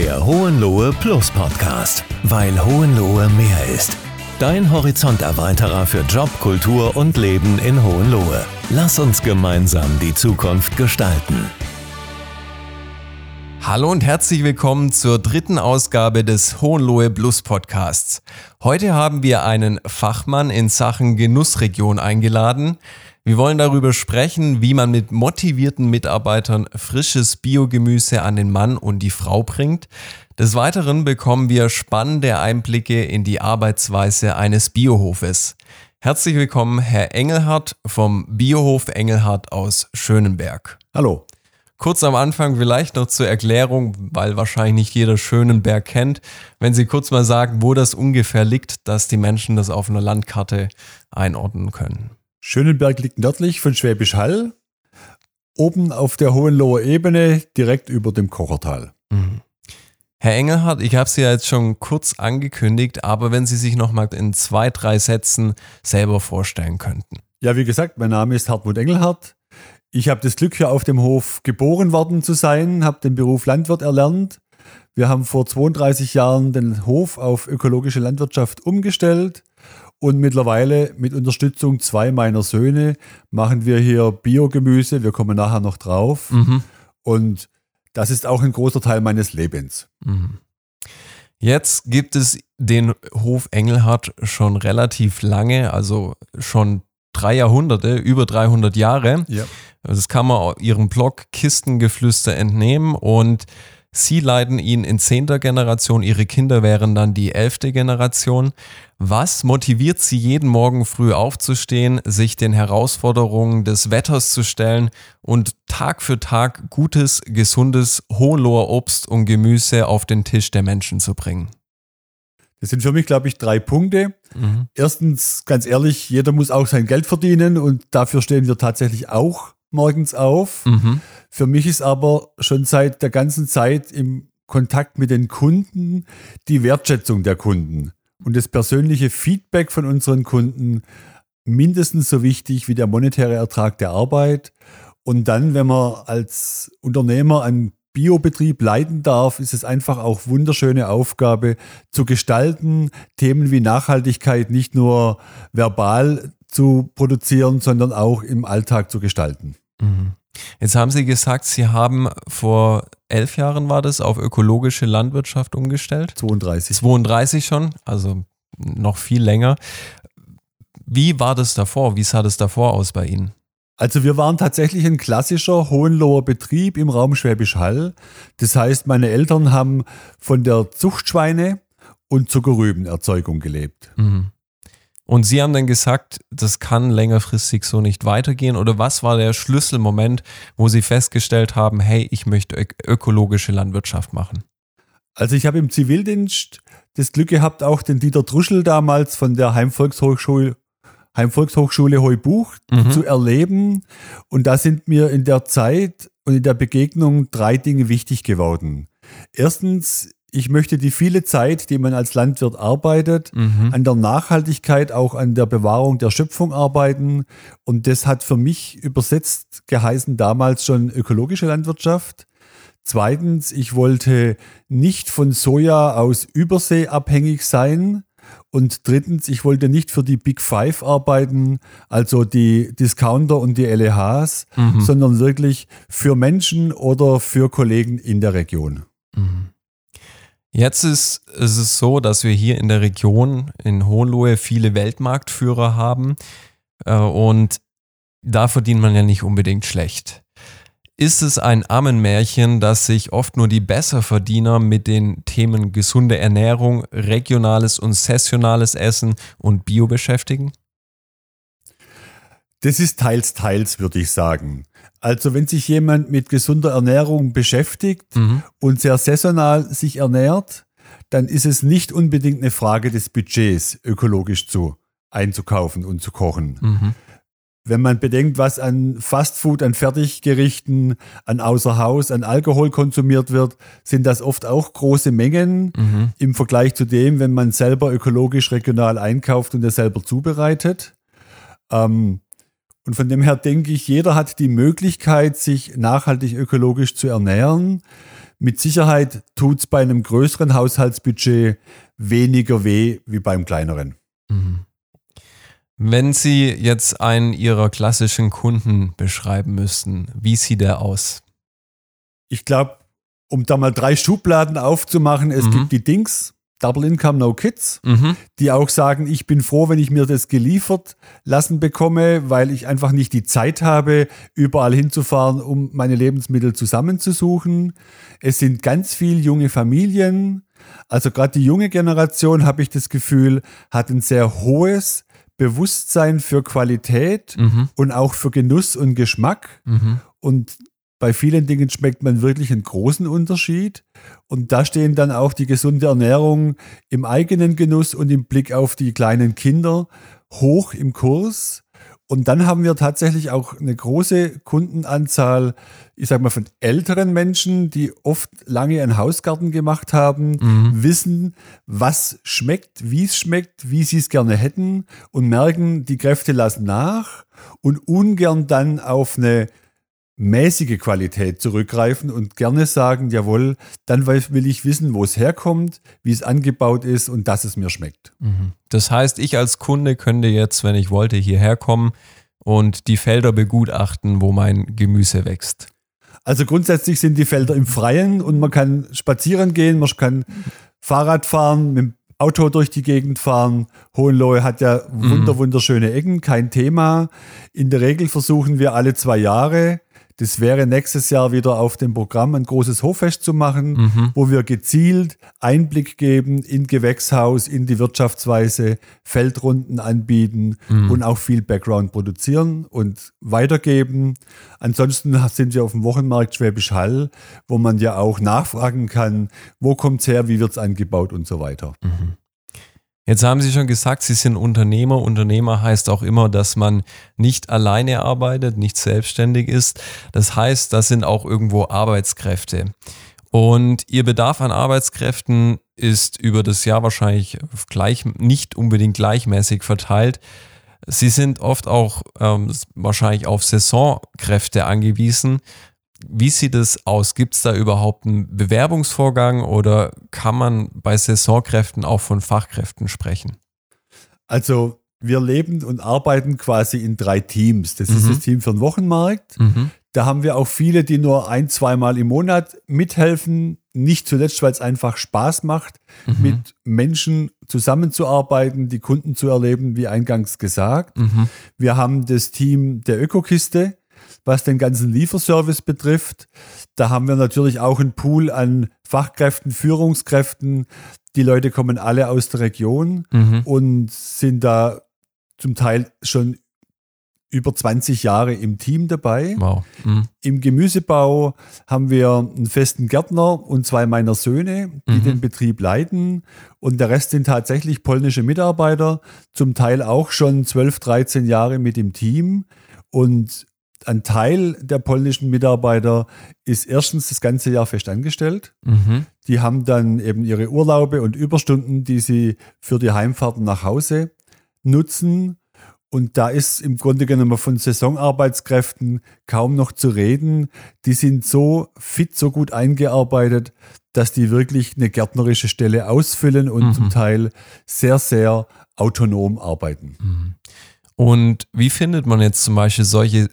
Der Hohenlohe Plus Podcast, weil Hohenlohe mehr ist. Dein Horizonterweiterer für Job, Kultur und Leben in Hohenlohe. Lass uns gemeinsam die Zukunft gestalten. Hallo und herzlich willkommen zur dritten Ausgabe des Hohenlohe Plus Podcasts. Heute haben wir einen Fachmann in Sachen Genussregion eingeladen. Wir wollen darüber sprechen, wie man mit motivierten Mitarbeitern frisches Biogemüse an den Mann und die Frau bringt. Des Weiteren bekommen wir spannende Einblicke in die Arbeitsweise eines Biohofes. Herzlich willkommen, Herr Engelhardt vom Biohof Engelhardt aus Schönenberg. Hallo. Kurz am Anfang vielleicht noch zur Erklärung, weil wahrscheinlich nicht jeder Schönenberg kennt. Wenn Sie kurz mal sagen, wo das ungefähr liegt, dass die Menschen das auf einer Landkarte einordnen können. Schönenberg liegt nördlich von Schwäbisch Hall, oben auf der Hohenloher Ebene, direkt über dem Kochertal. Mhm. Herr Engelhardt, ich habe Sie ja jetzt schon kurz angekündigt, aber wenn Sie sich noch mal in zwei, drei Sätzen selber vorstellen könnten. Ja, wie gesagt, mein Name ist Hartmut Engelhardt. Ich habe das Glück, hier auf dem Hof geboren worden zu sein, habe den Beruf Landwirt erlernt. Wir haben vor 32 Jahren den Hof auf ökologische Landwirtschaft umgestellt und mittlerweile mit Unterstützung zwei meiner Söhne machen wir hier Biogemüse. Wir kommen nachher noch drauf. Mhm. Und das ist auch ein großer Teil meines Lebens. Mhm. Jetzt gibt es den Hof Engelhardt schon relativ lange, also schon drei Jahrhunderte, über 300 Jahre. Ja. Das kann man ihrem Blog Kistengeflüster entnehmen und sie leiten ihn in zehnter Generation, ihre Kinder wären dann die elfte Generation. Was motiviert sie jeden Morgen früh aufzustehen, sich den Herausforderungen des Wetters zu stellen und Tag für Tag gutes, gesundes Hohenloher Obst und Gemüse auf den Tisch der Menschen zu bringen? Das sind für mich, glaube ich, drei Punkte. Mhm. Erstens, ganz ehrlich, jeder muss auch sein Geld verdienen und dafür stehen wir tatsächlich auch morgens auf. Mhm. Für mich ist aber schon seit der ganzen Zeit im Kontakt mit den Kunden die Wertschätzung der Kunden und das persönliche Feedback von unseren Kunden mindestens so wichtig wie der monetäre Ertrag der Arbeit. Und dann, wenn man als Unternehmer einen Biobetrieb leiten darf, ist es einfach auch wunderschöne Aufgabe zu gestalten, Themen wie Nachhaltigkeit nicht nur verbal zu produzieren, sondern auch im Alltag zu gestalten. Mhm. Jetzt haben Sie gesagt, Sie haben vor elf Jahren war das auf ökologische Landwirtschaft umgestellt. 32. 32 schon, also noch viel länger. Wie war das davor? Wie sah das davor aus bei Ihnen? Also wir waren tatsächlich ein klassischer Hohenloher Betrieb im Raum Schwäbisch Hall. Das heißt, meine Eltern haben von der Zuchtschweine und Zuckerrübenerzeugung gelebt. Mhm. Und Sie haben dann gesagt, das kann längerfristig so nicht weitergehen. Oder was war der Schlüsselmoment, wo Sie festgestellt haben, hey, ich möchte ök ökologische Landwirtschaft machen? Also ich habe im Zivildienst das Glück gehabt, auch den Dieter Druschel damals von der Heimvolkshochschule, Heimvolkshochschule Heubuch mhm. zu erleben. Und da sind mir in der Zeit und in der Begegnung drei Dinge wichtig geworden. Erstens ich möchte die viele Zeit, die man als Landwirt arbeitet, mhm. an der Nachhaltigkeit, auch an der Bewahrung der Schöpfung arbeiten. Und das hat für mich übersetzt geheißen damals schon ökologische Landwirtschaft. Zweitens, ich wollte nicht von Soja aus Übersee abhängig sein. Und drittens, ich wollte nicht für die Big Five arbeiten, also die Discounter und die LEHs, mhm. sondern wirklich für Menschen oder für Kollegen in der Region. Mhm. Jetzt ist, ist es so, dass wir hier in der Region in Hohenlohe viele Weltmarktführer haben äh, und da verdient man ja nicht unbedingt schlecht. Ist es ein Ammenmärchen, dass sich oft nur die Besserverdiener mit den Themen gesunde Ernährung, regionales und saisonales Essen und Bio beschäftigen? Das ist teils, teils, würde ich sagen. Also wenn sich jemand mit gesunder Ernährung beschäftigt mhm. und sehr saisonal sich ernährt, dann ist es nicht unbedingt eine Frage des Budgets, ökologisch zu einzukaufen und zu kochen. Mhm. Wenn man bedenkt, was an Fastfood, an Fertiggerichten, an Außerhaus, an Alkohol konsumiert wird, sind das oft auch große Mengen mhm. im Vergleich zu dem, wenn man selber ökologisch regional einkauft und es selber zubereitet. Ähm, und von dem her denke ich, jeder hat die Möglichkeit, sich nachhaltig ökologisch zu ernähren. mit Sicherheit tut es bei einem größeren Haushaltsbudget weniger weh wie beim kleineren. Mhm. Wenn Sie jetzt einen Ihrer klassischen Kunden beschreiben müssten, wie sieht der aus? Ich glaube, um da mal drei Schubladen aufzumachen, es mhm. gibt die Dings, Double Income No Kids, mhm. die auch sagen, ich bin froh, wenn ich mir das geliefert lassen bekomme, weil ich einfach nicht die Zeit habe, überall hinzufahren, um meine Lebensmittel zusammenzusuchen. Es sind ganz viele junge Familien. Also gerade die junge Generation, habe ich das Gefühl, hat ein sehr hohes Bewusstsein für Qualität mhm. und auch für Genuss und Geschmack. Mhm. Und bei vielen Dingen schmeckt man wirklich einen großen Unterschied. Und da stehen dann auch die gesunde Ernährung im eigenen Genuss und im Blick auf die kleinen Kinder hoch im Kurs. Und dann haben wir tatsächlich auch eine große Kundenanzahl, ich sag mal, von älteren Menschen, die oft lange einen Hausgarten gemacht haben, mhm. wissen, was schmeckt, wie es schmeckt, wie sie es gerne hätten und merken, die Kräfte lassen nach und ungern dann auf eine mäßige Qualität zurückgreifen und gerne sagen, jawohl, dann will ich wissen, wo es herkommt, wie es angebaut ist und dass es mir schmeckt. Mhm. Das heißt, ich als Kunde könnte jetzt, wenn ich wollte, hierher kommen und die Felder begutachten, wo mein Gemüse wächst. Also grundsätzlich sind die Felder im Freien und man kann spazieren gehen, man kann Fahrrad fahren, mit dem Auto durch die Gegend fahren. Hohenlohe hat ja wunder, mhm. wunderschöne Ecken, kein Thema. In der Regel versuchen wir alle zwei Jahre das wäre nächstes Jahr wieder auf dem Programm, ein großes Hoffest zu machen, mhm. wo wir gezielt Einblick geben in Gewächshaus, in die Wirtschaftsweise, Feldrunden anbieten mhm. und auch viel Background produzieren und weitergeben. Ansonsten sind wir auf dem Wochenmarkt Schwäbisch Hall, wo man ja auch nachfragen kann, wo kommt es her, wie wird es angebaut und so weiter. Mhm. Jetzt haben Sie schon gesagt, Sie sind Unternehmer. Unternehmer heißt auch immer, dass man nicht alleine arbeitet, nicht selbstständig ist. Das heißt, das sind auch irgendwo Arbeitskräfte. Und Ihr Bedarf an Arbeitskräften ist über das Jahr wahrscheinlich gleich, nicht unbedingt gleichmäßig verteilt. Sie sind oft auch ähm, wahrscheinlich auf Saisonkräfte angewiesen. Wie sieht es aus? Gibt es da überhaupt einen Bewerbungsvorgang oder kann man bei Saisonkräften auch von Fachkräften sprechen? Also wir leben und arbeiten quasi in drei Teams. Das mhm. ist das Team für den Wochenmarkt. Mhm. Da haben wir auch viele, die nur ein, zweimal im Monat mithelfen. Nicht zuletzt, weil es einfach Spaß macht, mhm. mit Menschen zusammenzuarbeiten, die Kunden zu erleben, wie eingangs gesagt. Mhm. Wir haben das Team der Ökokiste was den ganzen Lieferservice betrifft. Da haben wir natürlich auch einen Pool an Fachkräften, Führungskräften. Die Leute kommen alle aus der Region mhm. und sind da zum Teil schon über 20 Jahre im Team dabei. Wow. Mhm. Im Gemüsebau haben wir einen festen Gärtner und zwei meiner Söhne, die mhm. den Betrieb leiten. Und der Rest sind tatsächlich polnische Mitarbeiter, zum Teil auch schon 12, 13 Jahre mit im Team. Und ein Teil der polnischen Mitarbeiter ist erstens das ganze Jahr fest angestellt. Mhm. Die haben dann eben ihre Urlaube und Überstunden, die sie für die Heimfahrten nach Hause nutzen. Und da ist im Grunde genommen von Saisonarbeitskräften kaum noch zu reden. Die sind so fit, so gut eingearbeitet, dass die wirklich eine gärtnerische Stelle ausfüllen und mhm. zum Teil sehr, sehr autonom arbeiten. Mhm. Und wie findet man jetzt zum Beispiel solche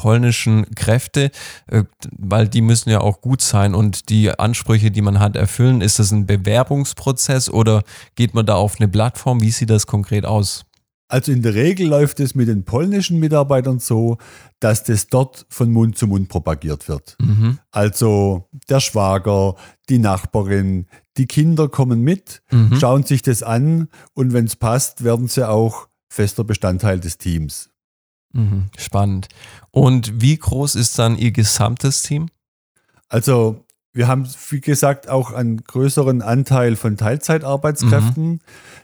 polnischen Kräfte, äh, weil die müssen ja auch gut sein und die Ansprüche, die man hat, erfüllen. Ist das ein Bewerbungsprozess oder geht man da auf eine Plattform? Wie sieht das konkret aus? Also in der Regel läuft es mit den polnischen Mitarbeitern so, dass das dort von Mund zu Mund propagiert wird. Mhm. Also der Schwager, die Nachbarin, die Kinder kommen mit, mhm. schauen sich das an und wenn es passt, werden sie auch fester Bestandteil des Teams. Mhm, spannend. Und wie groß ist dann Ihr gesamtes Team? Also wir haben, wie gesagt, auch einen größeren Anteil von Teilzeitarbeitskräften. Mhm.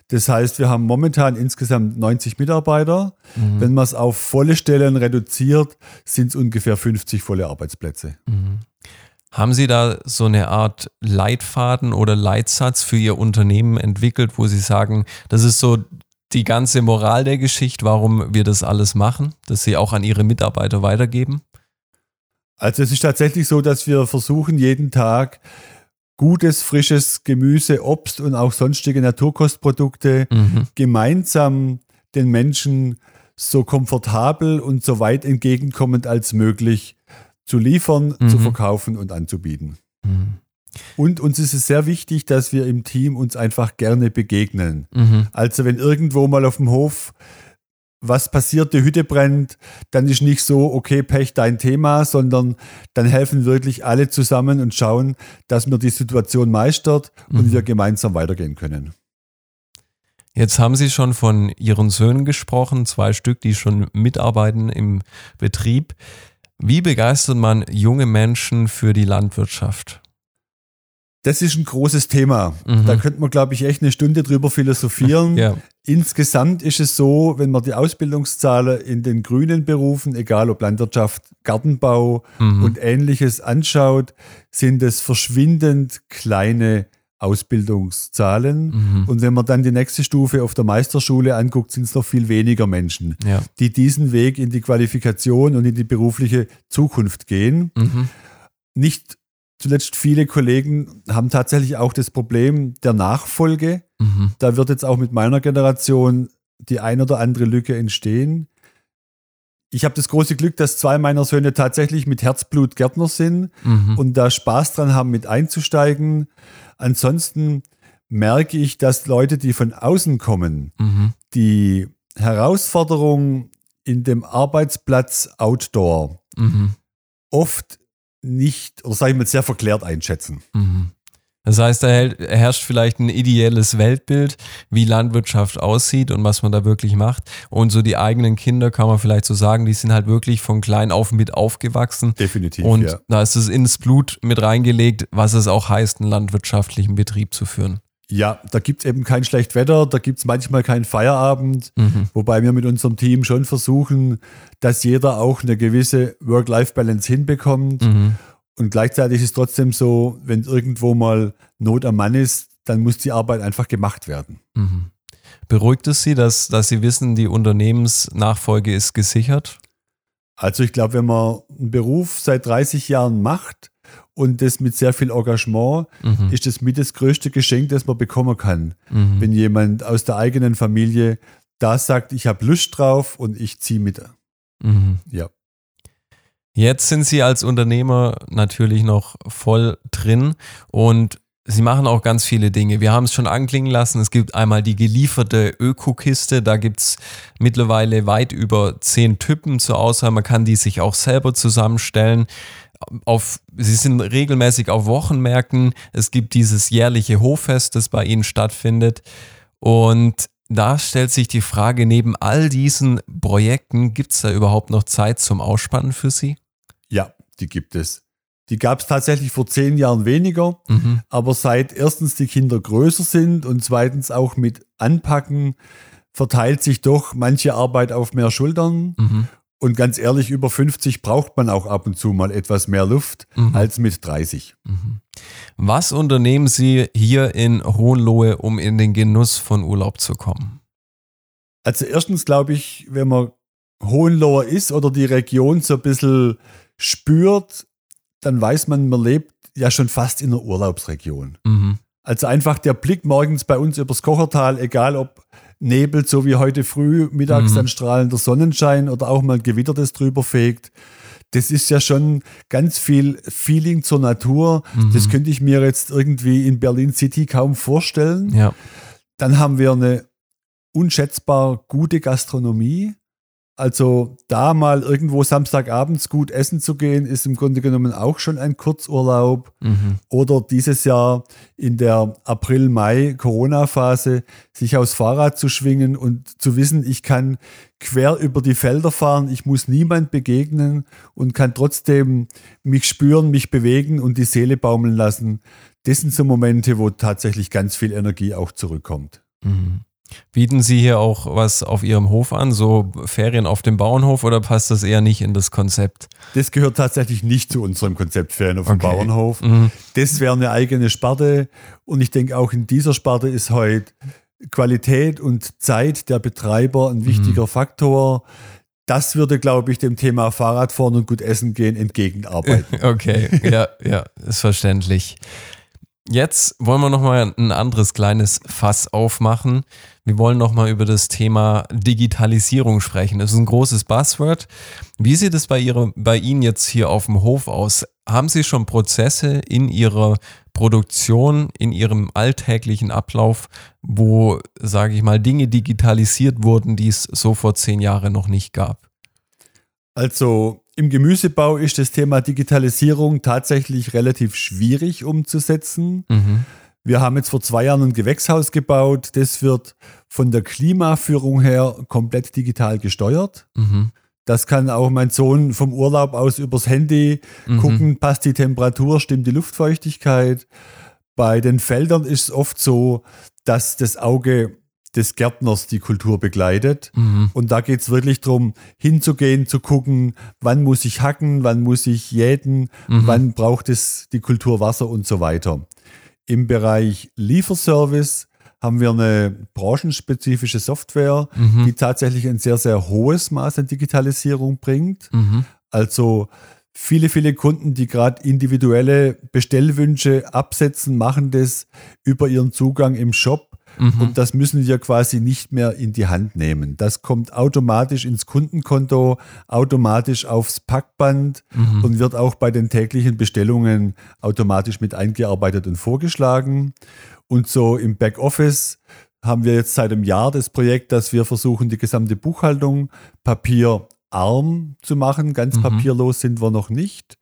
Das heißt, wir haben momentan insgesamt 90 Mitarbeiter. Mhm. Wenn man es auf volle Stellen reduziert, sind es ungefähr 50 volle Arbeitsplätze. Mhm. Haben Sie da so eine Art Leitfaden oder Leitsatz für Ihr Unternehmen entwickelt, wo Sie sagen, das ist so die ganze Moral der Geschichte, warum wir das alles machen, dass sie auch an ihre Mitarbeiter weitergeben? Also es ist tatsächlich so, dass wir versuchen, jeden Tag gutes, frisches Gemüse, Obst und auch sonstige Naturkostprodukte mhm. gemeinsam den Menschen so komfortabel und so weit entgegenkommend als möglich zu liefern, mhm. zu verkaufen und anzubieten. Mhm. Und uns ist es sehr wichtig, dass wir im Team uns einfach gerne begegnen. Mhm. Also wenn irgendwo mal auf dem Hof was passiert, die Hütte brennt, dann ist nicht so, okay, Pech, dein Thema, sondern dann helfen wirklich alle zusammen und schauen, dass man die Situation meistert und mhm. wir gemeinsam weitergehen können. Jetzt haben Sie schon von Ihren Söhnen gesprochen, zwei Stück, die schon mitarbeiten im Betrieb. Wie begeistert man junge Menschen für die Landwirtschaft? Das ist ein großes Thema. Mhm. Da könnte man, glaube ich, echt eine Stunde drüber philosophieren. ja. Insgesamt ist es so, wenn man die Ausbildungszahlen in den grünen Berufen, egal ob Landwirtschaft, Gartenbau mhm. und ähnliches anschaut, sind es verschwindend kleine Ausbildungszahlen. Mhm. Und wenn man dann die nächste Stufe auf der Meisterschule anguckt, sind es noch viel weniger Menschen, ja. die diesen Weg in die Qualifikation und in die berufliche Zukunft gehen. Mhm. Nicht zuletzt viele Kollegen haben tatsächlich auch das Problem der Nachfolge. Mhm. Da wird jetzt auch mit meiner Generation die ein oder andere Lücke entstehen. Ich habe das große Glück, dass zwei meiner Söhne tatsächlich mit Herzblut Gärtner sind mhm. und da Spaß dran haben, mit einzusteigen. Ansonsten merke ich, dass Leute, die von außen kommen, mhm. die Herausforderung in dem Arbeitsplatz Outdoor mhm. oft nicht, oder sage ich mal, sehr verklärt einschätzen. Mhm. Das heißt, da herrscht vielleicht ein ideelles Weltbild, wie Landwirtschaft aussieht und was man da wirklich macht. Und so die eigenen Kinder, kann man vielleicht so sagen, die sind halt wirklich von klein auf mit aufgewachsen. Definitiv. Und ja. da ist es ins Blut mit reingelegt, was es auch heißt, einen landwirtschaftlichen Betrieb zu führen. Ja, da gibt es eben kein Schlechtwetter, da gibt es manchmal keinen Feierabend, mhm. wobei wir mit unserem Team schon versuchen, dass jeder auch eine gewisse Work-Life-Balance hinbekommt. Mhm. Und gleichzeitig ist es trotzdem so, wenn irgendwo mal Not am Mann ist, dann muss die Arbeit einfach gemacht werden. Mhm. Beruhigt es Sie, dass, dass Sie wissen, die Unternehmensnachfolge ist gesichert? Also ich glaube, wenn man einen Beruf seit 30 Jahren macht und das mit sehr viel Engagement, mhm. ist das mit das größte Geschenk, das man bekommen kann. Mhm. Wenn jemand aus der eigenen Familie da sagt, ich habe Lust drauf und ich ziehe mit. Mhm. Ja. Jetzt sind Sie als Unternehmer natürlich noch voll drin und Sie machen auch ganz viele Dinge. Wir haben es schon anklingen lassen. Es gibt einmal die gelieferte Öko-Kiste. Da gibt es mittlerweile weit über zehn Typen zur Auswahl. Man kann die sich auch selber zusammenstellen. Auf, sie sind regelmäßig auf Wochenmärkten. Es gibt dieses jährliche Hoffest, das bei Ihnen stattfindet. Und da stellt sich die Frage, neben all diesen Projekten, gibt es da überhaupt noch Zeit zum Ausspannen für Sie? Ja, die gibt es. Die gab es tatsächlich vor zehn Jahren weniger, mhm. aber seit erstens die Kinder größer sind und zweitens auch mit Anpacken verteilt sich doch manche Arbeit auf mehr Schultern. Mhm. Und ganz ehrlich, über 50 braucht man auch ab und zu mal etwas mehr Luft mhm. als mit 30. Mhm. Was unternehmen Sie hier in Hohenlohe, um in den Genuss von Urlaub zu kommen? Also erstens glaube ich, wenn man Hohenloher ist oder die Region so ein bisschen spürt, dann weiß man, man lebt ja schon fast in einer Urlaubsregion. Mhm. Also einfach der Blick morgens bei uns übers Kochertal, egal ob Nebel, so wie heute früh, mittags mhm. dann strahlender Sonnenschein oder auch mal Gewitter, das drüber fegt. Das ist ja schon ganz viel Feeling zur Natur. Mhm. Das könnte ich mir jetzt irgendwie in Berlin City kaum vorstellen. Ja. Dann haben wir eine unschätzbar gute Gastronomie. Also da mal irgendwo Samstagabends gut essen zu gehen, ist im Grunde genommen auch schon ein Kurzurlaub. Mhm. Oder dieses Jahr in der April-Mai-Corona-Phase sich aufs Fahrrad zu schwingen und zu wissen, ich kann quer über die Felder fahren, ich muss niemand begegnen und kann trotzdem mich spüren, mich bewegen und die Seele baumeln lassen. Das sind so Momente, wo tatsächlich ganz viel Energie auch zurückkommt. Mhm. Bieten Sie hier auch was auf Ihrem Hof an, so Ferien auf dem Bauernhof oder passt das eher nicht in das Konzept? Das gehört tatsächlich nicht zu unserem Konzept Ferien auf dem okay. Bauernhof. Mhm. Das wäre eine eigene Sparte und ich denke auch in dieser Sparte ist heute Qualität und Zeit der Betreiber ein wichtiger mhm. Faktor. das würde, glaube ich, dem Thema Fahrradfahren und gut essen gehen entgegenarbeiten. Okay, ja, ja, ist verständlich. Jetzt wollen wir nochmal ein anderes kleines Fass aufmachen. Wir wollen nochmal über das Thema Digitalisierung sprechen. Das ist ein großes Buzzword. Wie sieht es bei, Ihrer, bei Ihnen jetzt hier auf dem Hof aus? Haben Sie schon Prozesse in Ihrer Produktion, in Ihrem alltäglichen Ablauf, wo, sage ich mal, Dinge digitalisiert wurden, die es so vor zehn Jahren noch nicht gab? Also im Gemüsebau ist das Thema Digitalisierung tatsächlich relativ schwierig umzusetzen. Mhm. Wir haben jetzt vor zwei Jahren ein Gewächshaus gebaut. Das wird von der Klimaführung her komplett digital gesteuert. Mhm. Das kann auch mein Sohn vom Urlaub aus übers Handy mhm. gucken, passt die Temperatur, stimmt die Luftfeuchtigkeit. Bei den Feldern ist es oft so, dass das Auge des Gärtners die Kultur begleitet. Mhm. Und da geht es wirklich darum, hinzugehen, zu gucken, wann muss ich hacken, wann muss ich jäten, mhm. wann braucht es die Kultur Wasser und so weiter. Im Bereich Lieferservice haben wir eine branchenspezifische Software, mhm. die tatsächlich ein sehr, sehr hohes Maß an Digitalisierung bringt. Mhm. Also viele, viele Kunden, die gerade individuelle Bestellwünsche absetzen, machen das über ihren Zugang im Shop Mhm. Und das müssen wir quasi nicht mehr in die Hand nehmen. Das kommt automatisch ins Kundenkonto, automatisch aufs Packband mhm. und wird auch bei den täglichen Bestellungen automatisch mit eingearbeitet und vorgeschlagen. Und so im Backoffice haben wir jetzt seit einem Jahr das Projekt, dass wir versuchen, die gesamte Buchhaltung papierarm zu machen. Ganz mhm. papierlos sind wir noch nicht.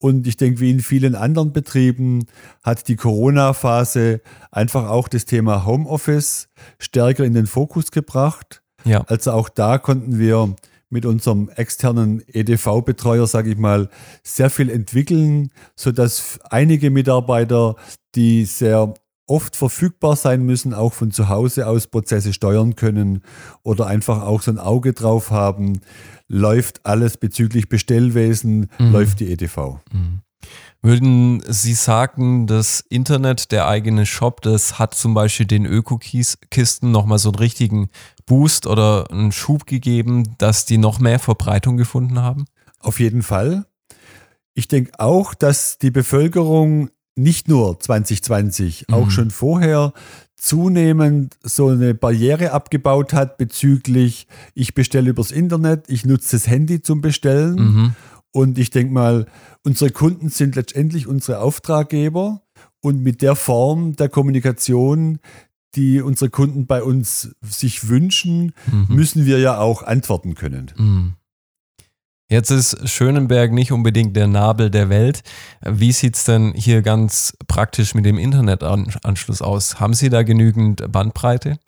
Und ich denke, wie in vielen anderen Betrieben hat die Corona-Phase einfach auch das Thema Homeoffice stärker in den Fokus gebracht. Ja. Also auch da konnten wir mit unserem externen EDV-Betreuer, sage ich mal, sehr viel entwickeln, sodass einige Mitarbeiter, die sehr oft verfügbar sein müssen, auch von zu Hause aus Prozesse steuern können oder einfach auch so ein Auge drauf haben, läuft alles bezüglich Bestellwesen, mhm. läuft die EDV. Mhm. Würden Sie sagen, das Internet, der eigene Shop, das hat zum Beispiel den Öko-Kisten nochmal so einen richtigen Boost oder einen Schub gegeben, dass die noch mehr Verbreitung gefunden haben? Auf jeden Fall. Ich denke auch, dass die Bevölkerung nicht nur 2020, mhm. auch schon vorher zunehmend so eine Barriere abgebaut hat bezüglich, ich bestelle übers Internet, ich nutze das Handy zum Bestellen. Mhm. Und ich denke mal, unsere Kunden sind letztendlich unsere Auftraggeber. Und mit der Form der Kommunikation, die unsere Kunden bei uns sich wünschen, mhm. müssen wir ja auch antworten können. Mhm. Jetzt ist Schönenberg nicht unbedingt der Nabel der Welt. Wie sieht es denn hier ganz praktisch mit dem Internetanschluss aus? Haben Sie da genügend Bandbreite?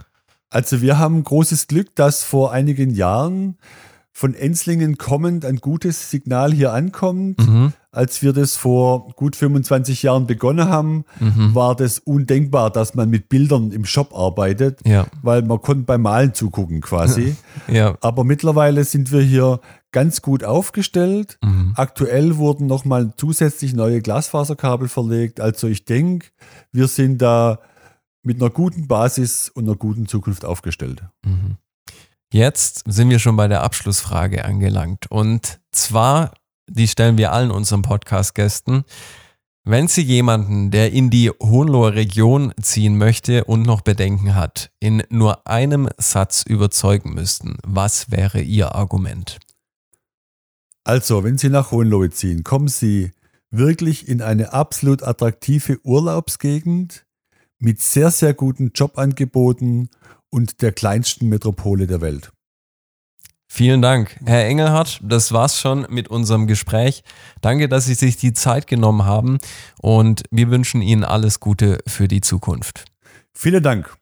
Also wir haben großes Glück, dass vor einigen Jahren von Enslingen kommend ein gutes Signal hier ankommt. Mhm. Als wir das vor gut 25 Jahren begonnen haben, mhm. war das undenkbar, dass man mit Bildern im Shop arbeitet, ja. weil man konnte beim Malen zugucken quasi. Ja. Aber mittlerweile sind wir hier ganz gut aufgestellt. Mhm. Aktuell wurden nochmal zusätzlich neue Glasfaserkabel verlegt. Also ich denke, wir sind da mit einer guten Basis und einer guten Zukunft aufgestellt. Mhm. Jetzt sind wir schon bei der Abschlussfrage angelangt. Und zwar, die stellen wir allen unseren Podcast-Gästen. Wenn Sie jemanden, der in die Hohenloher Region ziehen möchte und noch Bedenken hat, in nur einem Satz überzeugen müssten, was wäre Ihr Argument? Also, wenn Sie nach Hohenlohe ziehen, kommen Sie wirklich in eine absolut attraktive Urlaubsgegend mit sehr, sehr guten Jobangeboten und der kleinsten Metropole der Welt. Vielen Dank, Herr Engelhardt. Das war's schon mit unserem Gespräch. Danke, dass Sie sich die Zeit genommen haben und wir wünschen Ihnen alles Gute für die Zukunft. Vielen Dank.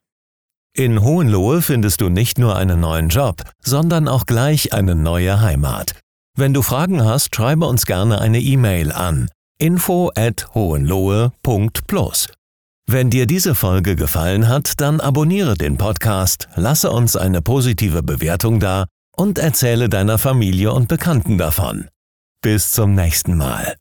In Hohenlohe findest du nicht nur einen neuen Job, sondern auch gleich eine neue Heimat. Wenn du Fragen hast, schreibe uns gerne eine E-Mail an info at hohenlohe.plus. Wenn dir diese Folge gefallen hat, dann abonniere den Podcast, lasse uns eine positive Bewertung da und erzähle deiner Familie und Bekannten davon. Bis zum nächsten Mal.